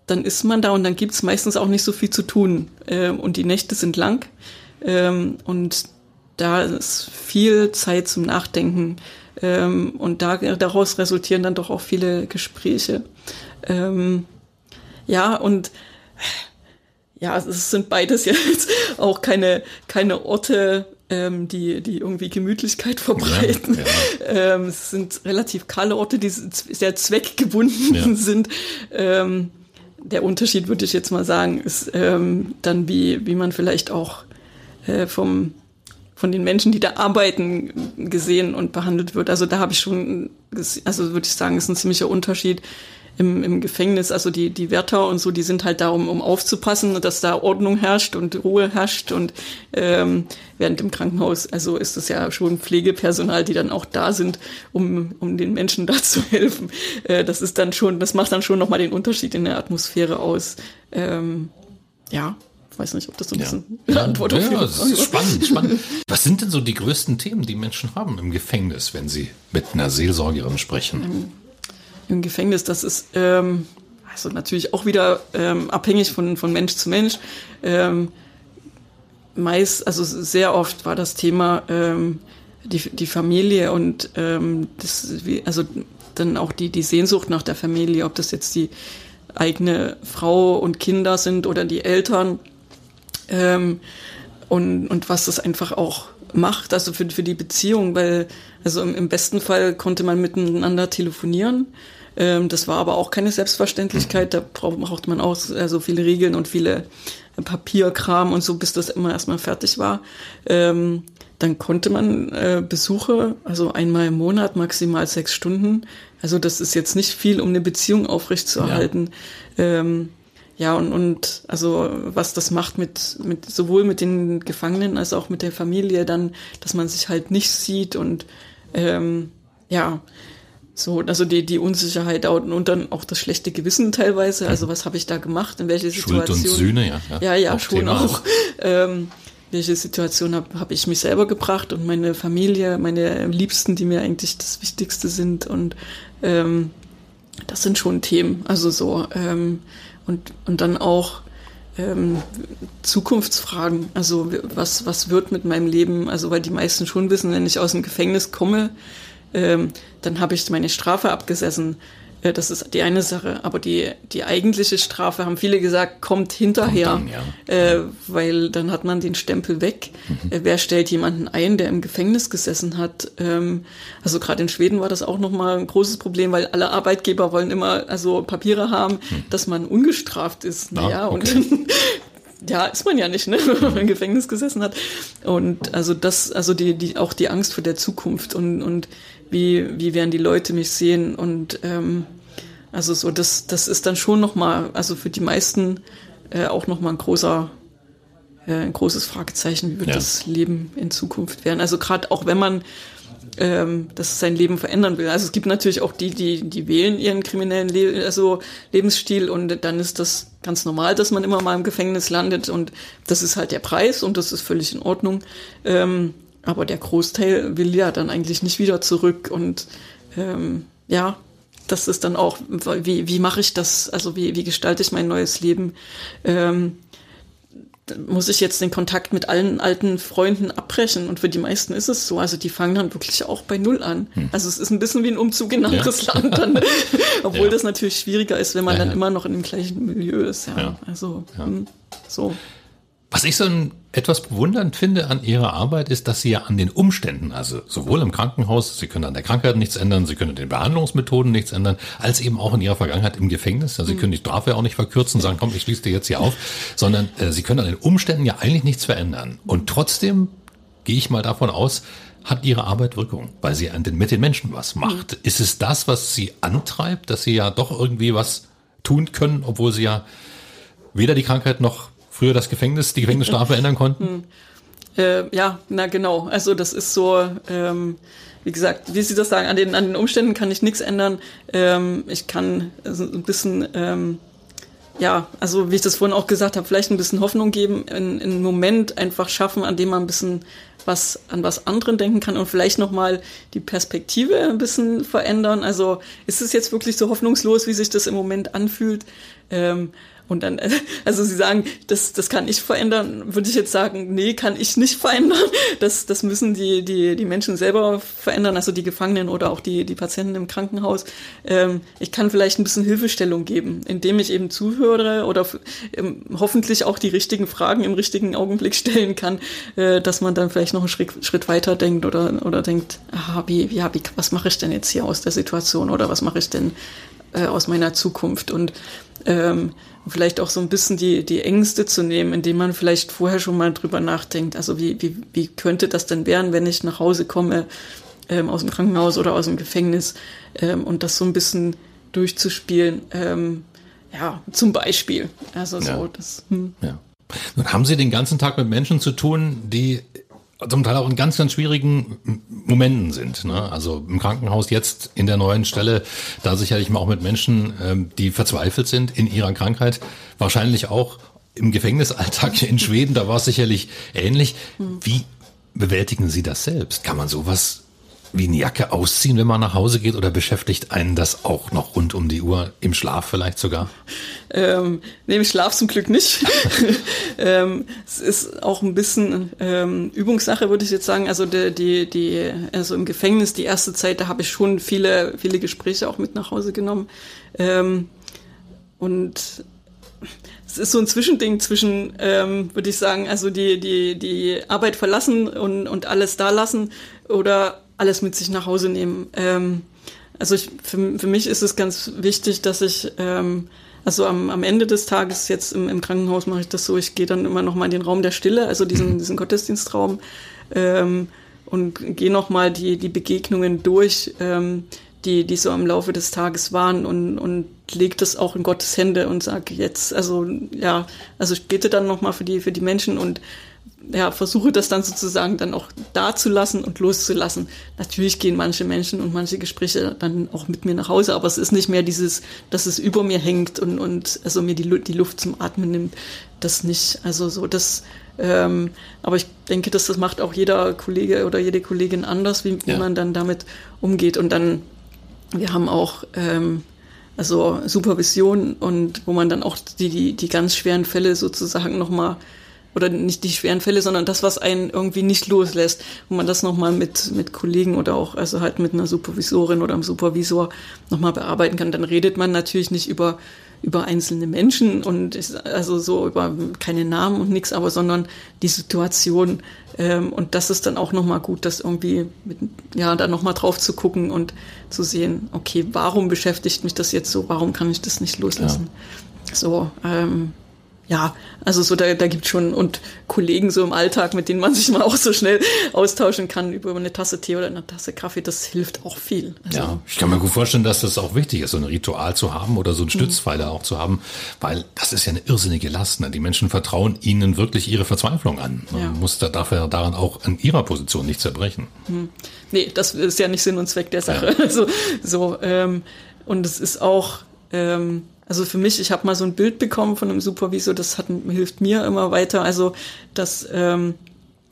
Dann ist man da und dann gibt's meistens auch nicht so viel zu tun. Ähm, und die Nächte sind lang. Ähm, und da ist viel Zeit zum Nachdenken. Ähm, und da, daraus resultieren dann doch auch viele Gespräche. Ähm, ja, und ja, es sind beides jetzt auch keine, keine Orte, ähm, die, die irgendwie Gemütlichkeit verbreiten. Ja, Ähm, es sind relativ kahle Orte, die sehr zweckgebunden Ja. sind. Ähm, der Unterschied, würde ich jetzt mal sagen, ist ähm, dann, wie, wie man vielleicht auch äh, vom, von den Menschen, die da arbeiten, gesehen und behandelt wird. Also da habe ich schon, also würde ich sagen, ist ein ziemlicher Unterschied im, im Gefängnis. Also die, die Wärter und so, die sind halt da, um, um aufzupassen, dass da Ordnung herrscht und Ruhe herrscht. Und ähm, während im Krankenhaus, also ist es ja schon Pflegepersonal, die dann auch da sind, um, um den Menschen da zu helfen. Äh, das ist dann schon, das macht dann schon nochmal den Unterschied in der Atmosphäre aus. Ähm, ja, weiß nicht, ob das so ein Ja. bisschen Ja, Antwort auf ja, das ist spannend, spannend. Was sind denn so die größten Themen, die Menschen haben im Gefängnis, wenn sie mit einer Seelsorgerin sprechen? Im Gefängnis, das ist ähm, also natürlich auch wieder ähm, abhängig von, von Mensch zu Mensch. Ähm, meist, also sehr oft war das Thema ähm, die, die Familie und ähm, das, wie, also dann auch die, die Sehnsucht nach der Familie, ob das jetzt die eigene Frau und Kinder sind oder die Eltern ähm, und, und was das einfach auch macht, also für, für die Beziehung, weil also im, im besten Fall konnte man miteinander telefonieren. Ähm, das war aber auch keine Selbstverständlichkeit. Da braucht, man auch so viele Regeln und viele Papierkram und so, bis das immer erstmal fertig war. Ähm, dann konnte man äh, Besuche, also einmal im Monat, maximal sechs Stunden. Also das ist jetzt nicht viel, um eine Beziehung aufrechtzuerhalten. Ähm, ja, und, und also was das macht mit, mit sowohl mit den Gefangenen als auch mit der Familie dann, dass man sich halt nicht sieht und ähm, ja, so, also die, die Unsicherheit und, und dann auch das schlechte Gewissen teilweise. Also was habe ich da gemacht, in welche Schuld Situation. und Sühne, ja. Ja, ja, Auch schon Thema. auch. Ähm, welche Situation habe hab ich mich selber gebracht und meine Familie, meine Liebsten, die mir eigentlich das Wichtigste sind. Und ähm, das sind schon Themen. Also so. Ähm, und, und dann auch ähm, Zukunftsfragen. Also was, was wird mit meinem Leben? Also weil die meisten schon wissen, wenn ich aus dem Gefängnis komme, ähm, dann habe ich meine Strafe abgesessen. Äh, das ist die eine Sache. Aber die, die eigentliche Strafe, haben viele gesagt, kommt hinterher, kommt dann, ja. äh, weil dann hat man den Stempel weg. Mhm. Äh, wer stellt jemanden ein, der im Gefängnis gesessen hat? Ähm, also gerade in Schweden war das auch nochmal ein großes Problem, weil alle Arbeitgeber wollen immer also Papiere haben, mhm. dass man ungestraft ist. Naja, ah, okay. und ja, ist man ja nicht, ne, wenn man im Gefängnis gesessen hat. Und also das, also die, die, auch die Angst vor der Zukunft und, und wie, wie werden die Leute mich sehen und ähm, also so, das, das ist dann schon nochmal, also für die meisten äh, auch nochmal ein großer, äh, ein großes Fragezeichen, wie wird ja. das Leben in Zukunft werden. Also gerade auch wenn man ähm, das sein Leben verändern will. Also es gibt natürlich auch die, die, die wählen ihren kriminellen Le also Lebensstil und dann ist das ganz normal, dass man immer mal im Gefängnis landet und das ist halt der Preis und das ist völlig in Ordnung. Ähm, aber der Großteil will ja dann eigentlich nicht wieder zurück und ähm, ja, das ist dann auch, wie, wie mache ich das, also wie, wie gestalte ich mein neues Leben? Ähm, muss ich jetzt den Kontakt mit allen alten Freunden abbrechen. Und für die meisten ist es so. Also die fangen dann wirklich auch bei Null an. Hm. Also es ist ein bisschen wie ein Umzug in ein anderes ja. Land dann. Obwohl ja. das natürlich schwieriger ist, wenn man ja, dann immer noch in dem gleichen Milieu ist. Ja. Also hm, so. Was ich so ein, etwas bewundernd finde an Ihrer Arbeit ist, dass Sie ja an den Umständen, also sowohl im Krankenhaus, Sie können an der Krankheit nichts ändern, Sie können an den Behandlungsmethoden nichts ändern, als eben auch in Ihrer Vergangenheit im Gefängnis. Also Sie können die Strafe auch nicht verkürzen, sagen, komm, ich schließe dir jetzt hier auf, sondern äh, Sie können an den Umständen ja eigentlich nichts verändern. Und trotzdem gehe ich mal davon aus, hat Ihre Arbeit Wirkung, weil sie an den, mit den Menschen was macht. Mhm. Ist es das, was Sie antreibt, dass Sie ja doch irgendwie was tun können, obwohl Sie ja weder die Krankheit noch früher das Gefängnis, die Gefängnisstrafe ändern konnten? Hm. Äh, ja, na genau. Also das ist so, ähm, wie gesagt, wie Sie das sagen, an den, an den Umständen kann ich nichts ändern. Ähm, ich kann also ein bisschen, ähm, ja, also wie ich das vorhin auch gesagt habe, vielleicht ein bisschen Hoffnung geben, in, in einen Moment einfach schaffen, an dem man ein bisschen was an was anderen denken kann und vielleicht nochmal die Perspektive ein bisschen verändern. Also ist es jetzt wirklich so hoffnungslos, wie sich das im Moment anfühlt? Ähm, und dann, also Sie sagen, das, das kann ich verändern, würde ich jetzt sagen, nee, kann ich nicht verändern. Das, das müssen die, die, die Menschen selber verändern, also die Gefangenen oder auch die, die Patienten im Krankenhaus. Ähm, ich kann vielleicht ein bisschen Hilfestellung geben, indem ich eben zuhöre oder ähm, hoffentlich auch die richtigen Fragen im richtigen Augenblick stellen kann, äh, dass man dann vielleicht noch einen Schritt, Schritt weiter denkt oder, oder denkt, aha, wie, wie, was mache ich denn jetzt hier aus der Situation oder was mache ich denn äh, aus meiner Zukunft und ähm, vielleicht auch so ein bisschen die, die Ängste zu nehmen, indem man vielleicht vorher schon mal drüber nachdenkt. Also wie, wie, wie könnte das denn werden, wenn ich nach Hause komme ähm, aus dem Krankenhaus oder aus dem Gefängnis ähm, und das so ein bisschen durchzuspielen. Ähm, ja, zum Beispiel. Also so ja. das. Hm. Ja. Nun haben Sie den ganzen Tag mit Menschen zu tun, die zum Teil auch in ganz, ganz schwierigen Momenten sind. Ne? Also im Krankenhaus jetzt in der neuen Stelle, da sicherlich mal auch mit Menschen, ähm, die verzweifelt sind in ihrer Krankheit, wahrscheinlich auch im Gefängnisalltag in Schweden, da war es sicherlich ähnlich. Wie bewältigen Sie das selbst? Kann man sowas wie eine Jacke ausziehen, wenn man nach Hause geht, oder beschäftigt einen das auch noch rund um die Uhr, im Schlaf vielleicht sogar? Ähm, nee, im Schlaf zum Glück nicht. ähm, es ist auch ein bisschen ähm, Übungssache, würde ich jetzt sagen. Also die, die, die, also im Gefängnis die erste Zeit, da habe ich schon viele, viele Gespräche auch mit nach Hause genommen. Ähm, und es ist so ein Zwischending zwischen, ähm, würde ich sagen, also die, die, die Arbeit verlassen und, und alles da lassen oder alles mit sich nach Hause nehmen. Ähm, also ich, für, für mich ist es ganz wichtig, dass ich, ähm, also am, am Ende des Tages jetzt im, im Krankenhaus mache ich das so, ich gehe dann immer noch mal in den Raum der Stille, also diesen, mhm. diesen Gottesdienstraum ähm, und gehe noch mal die, die Begegnungen durch, ähm, die, die so im Laufe des Tages waren und, und lege das auch in Gottes Hände und sage jetzt, also ja, also ich bete dann noch mal für die, für die Menschen und ja, versuche das dann sozusagen dann auch da zu lassen und loszulassen. Natürlich gehen manche Menschen und manche Gespräche dann auch mit mir nach Hause, aber es ist nicht mehr dieses, dass es über mir hängt und, und also mir die, die Luft zum Atmen nimmt. Das nicht. Also so, das, ähm, aber ich denke, dass das macht auch jeder Kollege oder jede Kollegin anders, wie, wie ja. man dann damit umgeht. Und dann, wir haben auch, ähm, also Supervision und wo man dann auch die, die, die ganz schweren Fälle sozusagen nochmal oder nicht die schweren Fälle, sondern das, was einen irgendwie nicht loslässt, wo man das nochmal mit, mit Kollegen oder auch, also halt mit einer Supervisorin oder einem Supervisor nochmal bearbeiten kann. Dann redet man natürlich nicht über, über einzelne Menschen und ist also so über keine Namen und nichts, aber sondern die Situation. Ähm, und das ist dann auch nochmal gut, das irgendwie mit, ja, da nochmal drauf zu gucken und zu sehen, okay, warum beschäftigt mich das jetzt so, warum kann ich das nicht loslassen? Ja. So, ähm, ja, also so da, da gibt schon und Kollegen so im Alltag, mit denen man sich mal auch so schnell austauschen kann über eine Tasse Tee oder eine Tasse Kaffee, das hilft auch viel. Also, ja, ich kann mir gut vorstellen, dass das auch wichtig ist, so ein Ritual zu haben oder so ein Stützpfeiler mhm. auch zu haben, weil das ist ja eine irrsinnige Last. Ne? Die Menschen vertrauen ihnen wirklich ihre Verzweiflung an. Man ja. muss da dafür daran auch an ihrer Position nicht zerbrechen. Mhm. Nee, das ist ja nicht Sinn und Zweck der Sache. Ja. Also so ähm, und es ist auch ähm, also für mich, ich habe mal so ein Bild bekommen von einem Supervisor, das hat, hilft mir immer weiter. Also, dass ähm,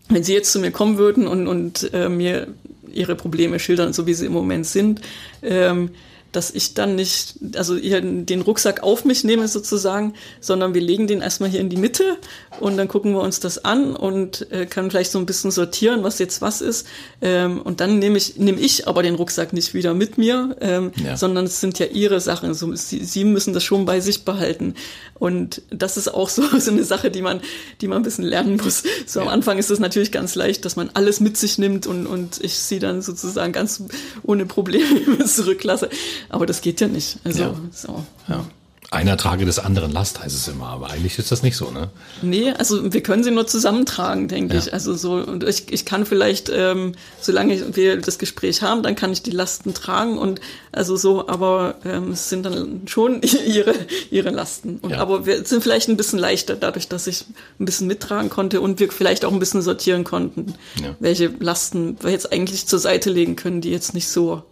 wenn Sie jetzt zu mir kommen würden und, und äh, mir Ihre Probleme schildern, so wie sie im Moment sind, ähm, dass ich dann nicht, also den Rucksack auf mich nehme sozusagen, sondern wir legen den erstmal hier in die Mitte und dann gucken wir uns das an und äh, können vielleicht so ein bisschen sortieren, was jetzt was ist. Ähm, und dann nehme ich, nehme ich aber den Rucksack nicht wieder mit mir, ähm, ja. sondern es sind ja ihre Sachen. So, sie, sie müssen das schon bei sich behalten. Und das ist auch so, so eine Sache, die man, die man ein bisschen lernen muss. So ja. am Anfang ist es natürlich ganz leicht, dass man alles mit sich nimmt und, und ich sie dann sozusagen ganz ohne Probleme zurücklasse. Aber das geht ja nicht. Also, ja. so. Ja. Einer trage des anderen Last, heißt es immer, aber eigentlich ist das nicht so, ne? Nee, also wir können sie nur zusammentragen, denke ja. ich. Also so, und ich, ich kann vielleicht, ähm, solange wir das Gespräch haben, dann kann ich die Lasten tragen und also so, aber ähm, es sind dann schon ihre, ihre Lasten. Und, ja. Aber wir sind vielleicht ein bisschen leichter, dadurch, dass ich ein bisschen mittragen konnte und wir vielleicht auch ein bisschen sortieren konnten, ja. welche Lasten wir jetzt eigentlich zur Seite legen können, die jetzt nicht so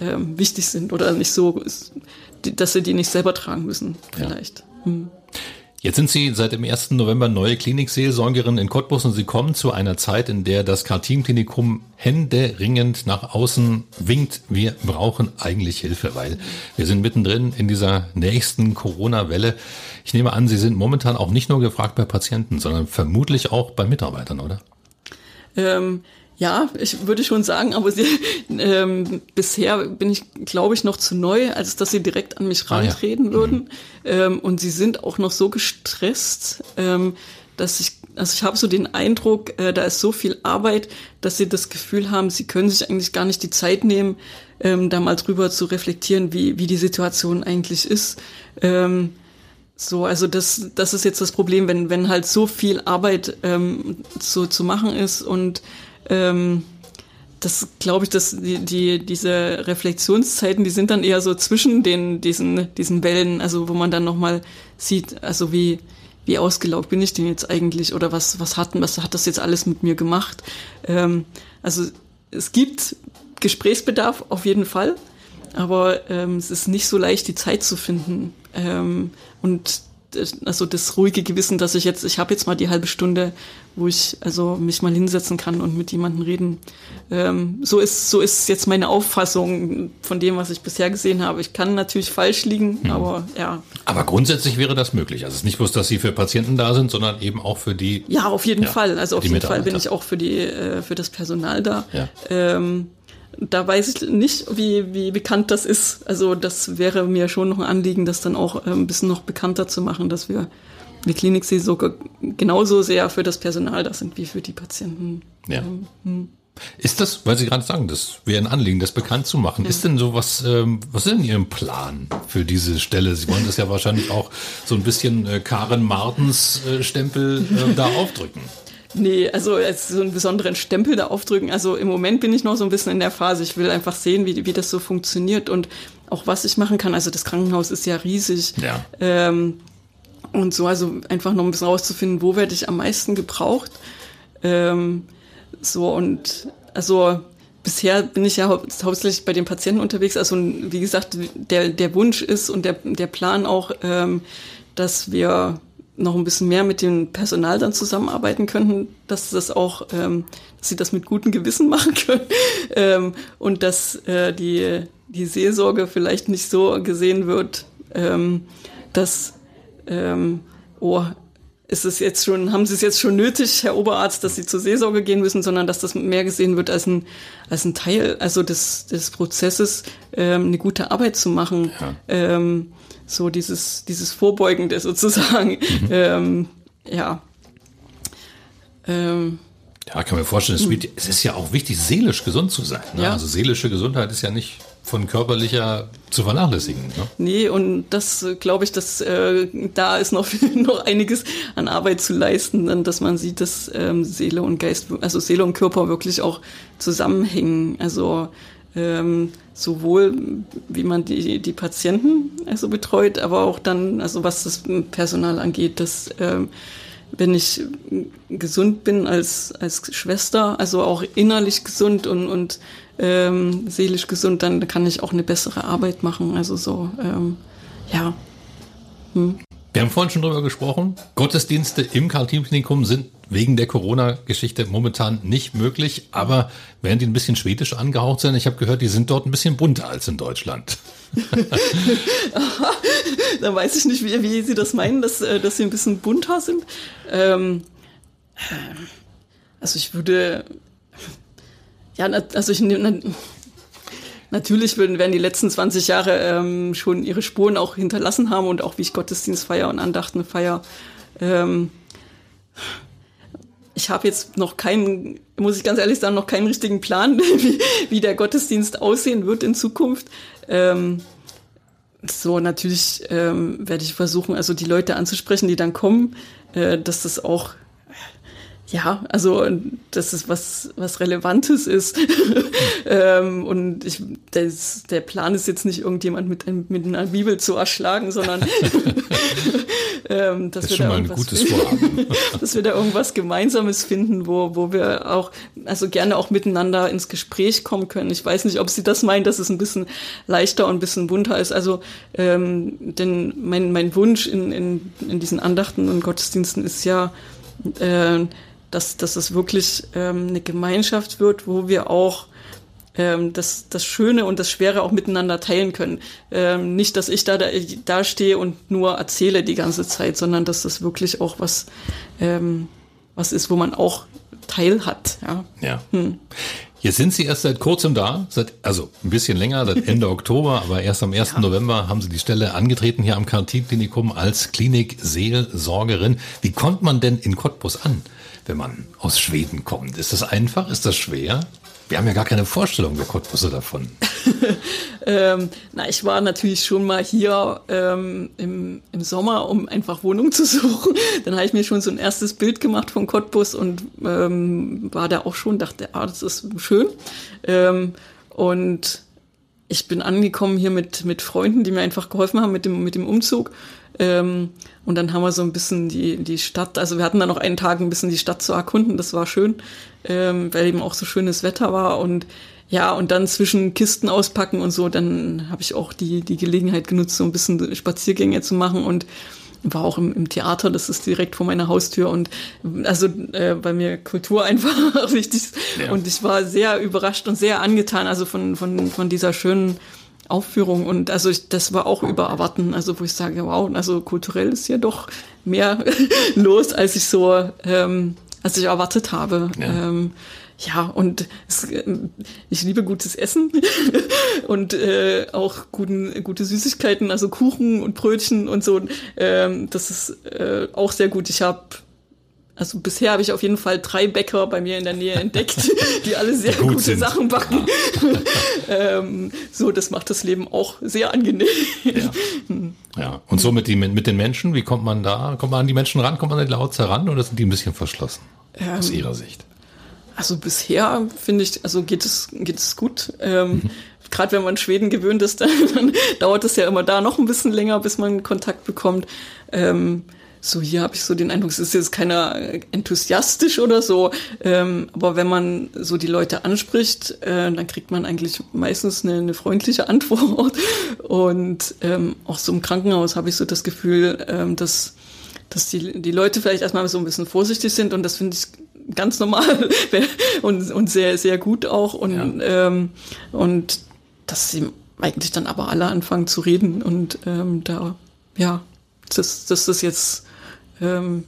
ähm, wichtig sind oder nicht so, dass sie die nicht selber tragen müssen, vielleicht. Ja. Hm. Jetzt sind Sie seit dem 1. November neue Klinikseelsorgerin in Cottbus und Sie kommen zu einer Zeit, in der das Kartin-Klinikum händeringend nach außen winkt. Wir brauchen eigentlich Hilfe, weil wir sind mittendrin in dieser nächsten Corona-Welle. Ich nehme an, Sie sind momentan auch nicht nur gefragt bei Patienten, sondern vermutlich auch bei Mitarbeitern, oder? Ähm, ja, ich würde schon sagen, aber sie, ähm, bisher bin ich, glaube ich, noch zu neu, als dass sie direkt an mich rantreten ah, ja. würden. Mhm. Ähm, und sie sind auch noch so gestresst, ähm, dass ich, also ich habe so den Eindruck, äh, da ist so viel Arbeit, dass sie das Gefühl haben, sie können sich eigentlich gar nicht die Zeit nehmen, ähm, da mal drüber zu reflektieren, wie, wie die Situation eigentlich ist. Ähm, so, also das, das ist jetzt das Problem, wenn, wenn halt so viel Arbeit ähm, so zu machen ist und ähm, das glaube ich, dass die, die, diese Reflexionszeiten, die sind dann eher so zwischen den, diesen, diesen Wellen, also wo man dann nochmal sieht, also wie, wie ausgelaugt bin ich denn jetzt eigentlich oder was, was hat, was hat das jetzt alles mit mir gemacht? Ähm, also es gibt Gesprächsbedarf auf jeden Fall, aber ähm, es ist nicht so leicht, die Zeit zu finden. Ähm, und also das ruhige Gewissen, dass ich jetzt, ich habe jetzt mal die halbe Stunde, wo ich also mich mal hinsetzen kann und mit jemandem reden. Ähm, so ist so ist jetzt meine Auffassung von dem, was ich bisher gesehen habe. Ich kann natürlich falsch liegen, hm. aber ja. Aber grundsätzlich wäre das möglich. Also es ist nicht bloß, dass Sie für Patienten da sind, sondern eben auch für die. Ja, auf jeden ja, Fall. Also auf jeden Fall bin ich auch für die äh, für das Personal da. Ja. Ähm, da weiß ich nicht, wie, wie bekannt das ist. Also das wäre mir schon noch ein Anliegen, das dann auch äh, ein bisschen noch bekannter zu machen, dass wir eine Klinik sie sogar genauso sehr für das Personal da sind wie für die Patienten. Ja. Ähm, hm. Ist das, weil Sie gerade sagen, das wäre ein Anliegen, das bekannt zu machen. Ja. Ist denn so was, ähm, was ist denn Ihr Plan für diese Stelle? Sie wollen das ja wahrscheinlich auch so ein bisschen äh, Karen Martens äh, Stempel äh, da aufdrücken. Nee, also jetzt so einen besonderen Stempel da aufdrücken. Also im Moment bin ich noch so ein bisschen in der Phase. Ich will einfach sehen, wie, wie das so funktioniert und auch was ich machen kann. Also das Krankenhaus ist ja riesig. Ja. Ähm, und so, also einfach noch ein bisschen rauszufinden, wo werde ich am meisten gebraucht. Ähm, so und also bisher bin ich ja hau hauptsächlich bei den Patienten unterwegs. Also wie gesagt, der, der Wunsch ist und der, der Plan auch, ähm, dass wir noch ein bisschen mehr mit dem Personal dann zusammenarbeiten könnten, dass das auch, ähm, dass sie das mit gutem Gewissen machen können ähm, und dass äh, die die Seelsorge vielleicht nicht so gesehen wird, ähm, dass, ähm, oh, ist es jetzt schon, haben Sie es jetzt schon nötig, Herr Oberarzt, dass Sie zur Seelsorge gehen müssen, sondern dass das mehr gesehen wird als ein, als ein Teil, also des, des Prozesses, ähm, eine gute Arbeit zu machen. Ja. Ähm, so dieses, dieses Vorbeugende sozusagen. Mhm. Ähm, ja. Ähm, ja, kann mir vorstellen, es, wird, es ist ja auch wichtig, seelisch gesund zu sein. Ne? Ja. Also seelische Gesundheit ist ja nicht von körperlicher zu vernachlässigen. Ne? Nee, und das glaube ich, dass äh, da ist noch, noch einiges an Arbeit zu leisten, dass man sieht, dass ähm, Seele und Geist, also Seele und Körper wirklich auch zusammenhängen. Also ähm, sowohl wie man die, die Patienten also betreut, aber auch dann, also was das Personal angeht, dass ähm, wenn ich gesund bin als, als Schwester, also auch innerlich gesund und, und ähm, seelisch gesund, dann kann ich auch eine bessere Arbeit machen. Also so, ähm, ja. Hm. Wir haben vorhin schon drüber gesprochen. Gottesdienste im Karl-Klinikum sind wegen der Corona-Geschichte momentan nicht möglich, aber während die ein bisschen schwedisch angehaucht sind, ich habe gehört, die sind dort ein bisschen bunter als in Deutschland. da weiß ich nicht, wie, wie Sie das meinen, dass, äh, dass Sie ein bisschen bunter sind. Ähm, also ich würde, ja, also ich nehme, natürlich werden die letzten 20 Jahre ähm, schon ihre Spuren auch hinterlassen haben und auch wie ich Gottesdienst feier und Andachten feier. Ähm, ich habe jetzt noch keinen, muss ich ganz ehrlich sagen, noch keinen richtigen Plan, wie, wie der Gottesdienst aussehen wird in Zukunft. Ähm, so, natürlich ähm, werde ich versuchen, also die Leute anzusprechen, die dann kommen, äh, dass das auch ja, also dass es was was Relevantes ist. ähm, und ich, das, der Plan ist jetzt nicht irgendjemand mit, mit einer Bibel zu erschlagen, sondern ähm, dass das wir da irgendwas dass wir da irgendwas Gemeinsames finden, wo wo wir auch also gerne auch miteinander ins Gespräch kommen können. Ich weiß nicht, ob Sie das meinen, dass es ein bisschen leichter und ein bisschen bunter ist. Also ähm, denn mein mein Wunsch in in in diesen Andachten und Gottesdiensten ist ja äh, dass, dass es wirklich ähm, eine Gemeinschaft wird, wo wir auch ähm, das, das Schöne und das Schwere auch miteinander teilen können. Ähm, nicht, dass ich da, da, da stehe und nur erzähle die ganze Zeit, sondern dass das wirklich auch was, ähm, was ist, wo man auch Teil hat. Ja. ja. Hm. Jetzt sind Sie erst seit kurzem da, seit, also ein bisschen länger, seit Ende Oktober, aber erst am 1. Ja. November haben Sie die Stelle angetreten hier am Kartin-Klinikum als Klinik-Seelsorgerin. Wie kommt man denn in Cottbus an? Wenn man aus Schweden kommt? Ist das einfach? Ist das schwer? Wir haben ja gar keine Vorstellung, der Cottbusse davon. ähm, na, ich war natürlich schon mal hier ähm, im, im Sommer, um einfach Wohnung zu suchen. Dann habe ich mir schon so ein erstes Bild gemacht von Cottbus und ähm, war da auch schon, dachte, ah, das ist schön. Ähm, und ich bin angekommen hier mit, mit Freunden, die mir einfach geholfen haben mit dem, mit dem Umzug. Ähm, und dann haben wir so ein bisschen die, die Stadt, also wir hatten dann noch einen Tag ein bisschen die Stadt zu erkunden, das war schön, ähm, weil eben auch so schönes Wetter war und ja, und dann zwischen Kisten auspacken und so, dann habe ich auch die, die Gelegenheit genutzt, so ein bisschen Spaziergänge zu machen und war auch im, im Theater, das ist direkt vor meiner Haustür und also äh, bei mir Kultur einfach wichtig ja. und ich war sehr überrascht und sehr angetan, also von, von, von dieser schönen Aufführung und also ich, das war auch über Erwarten, also wo ich sage, wow, also kulturell ist ja doch mehr los, als ich so, ähm, als ich erwartet habe. Ja. Ähm, ja, und es, ich liebe gutes Essen und äh, auch guten, gute Süßigkeiten, also Kuchen und Brötchen und so. Ähm, das ist äh, auch sehr gut. Ich habe also bisher habe ich auf jeden Fall drei Bäcker bei mir in der Nähe entdeckt, die alle sehr Gut gute sind. Sachen backen. ähm, so, das macht das Leben auch sehr angenehm. Ja. ja. Und so mit, die, mit den Menschen, wie kommt man da? Kommt man an die Menschen ran? Kommt man an die Lautz heran oder sind die ein bisschen verschlossen? Ähm, aus Ihrer Sicht? Also bisher finde ich, also geht es, geht es gut. Ähm, mhm. Gerade wenn man Schweden gewöhnt ist, dann, dann dauert es ja immer da noch ein bisschen länger, bis man Kontakt bekommt. Ähm, so hier habe ich so den Eindruck, es ist jetzt keiner enthusiastisch oder so, ähm, aber wenn man so die Leute anspricht, äh, dann kriegt man eigentlich meistens eine, eine freundliche Antwort. Und ähm, auch so im Krankenhaus habe ich so das Gefühl, ähm, dass, dass die, die Leute vielleicht erstmal so ein bisschen vorsichtig sind und das finde ich ganz normal und, und sehr, sehr gut auch. Und, ja. ähm, und dass sie eigentlich dann aber alle anfangen zu reden und ähm, da, ja, das, das ist jetzt ähm,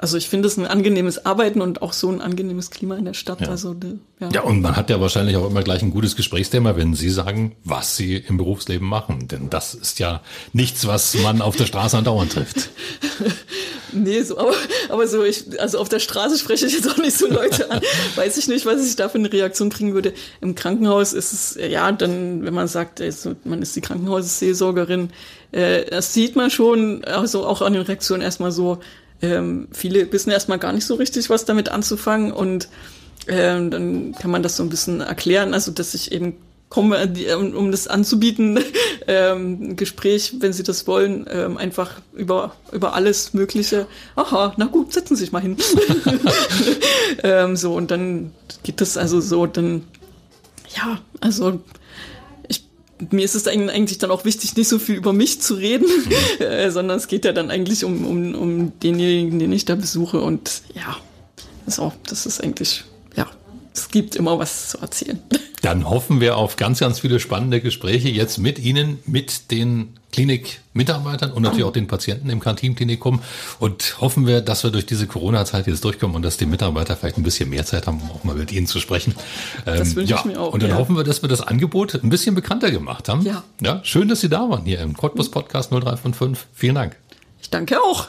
also ich finde es ein angenehmes Arbeiten und auch so ein angenehmes Klima in der Stadt. Ja. Also, ja. ja, und man hat ja wahrscheinlich auch immer gleich ein gutes Gesprächsthema, wenn Sie sagen, was Sie im Berufsleben machen. Denn das ist ja nichts, was man auf der Straße andauernd trifft. nee, so, aber, aber so, ich, also auf der Straße spreche ich jetzt auch nicht so Leute an. Weiß ich nicht, was ich da für eine Reaktion kriegen würde. Im Krankenhaus ist es, ja, dann, wenn man sagt, also, man ist die Krankenhausseelsorgerin, äh, das sieht man schon, also auch an den Reaktionen erstmal so, ähm, viele wissen erstmal gar nicht so richtig, was damit anzufangen und ähm, dann kann man das so ein bisschen erklären, also dass ich eben komme, um, um das anzubieten, ähm, ein Gespräch, wenn Sie das wollen, ähm, einfach über, über alles Mögliche. Aha, na gut, setzen Sie sich mal hin. ähm, so, und dann geht das also so, dann, ja, also mir ist es eigentlich dann auch wichtig, nicht so viel über mich zu reden, mhm. äh, sondern es geht ja dann eigentlich um, um, um denjenigen, den ich da besuche. Und ja, so, das ist eigentlich, ja, es gibt immer was zu erzählen. Dann hoffen wir auf ganz, ganz viele spannende Gespräche jetzt mit Ihnen, mit den Klinikmitarbeitern und natürlich auch den Patienten im Kantinklinikum und hoffen wir, dass wir durch diese Corona-Zeit jetzt durchkommen und dass die Mitarbeiter vielleicht ein bisschen mehr Zeit haben, um auch mal mit Ihnen zu sprechen. Das ähm, wünsche ja, ich mir auch. Und dann ja. hoffen wir, dass wir das Angebot ein bisschen bekannter gemacht haben. Ja. Ja, schön, dass Sie da waren hier im Cottbus Podcast 0355. Vielen Dank. Ich danke auch.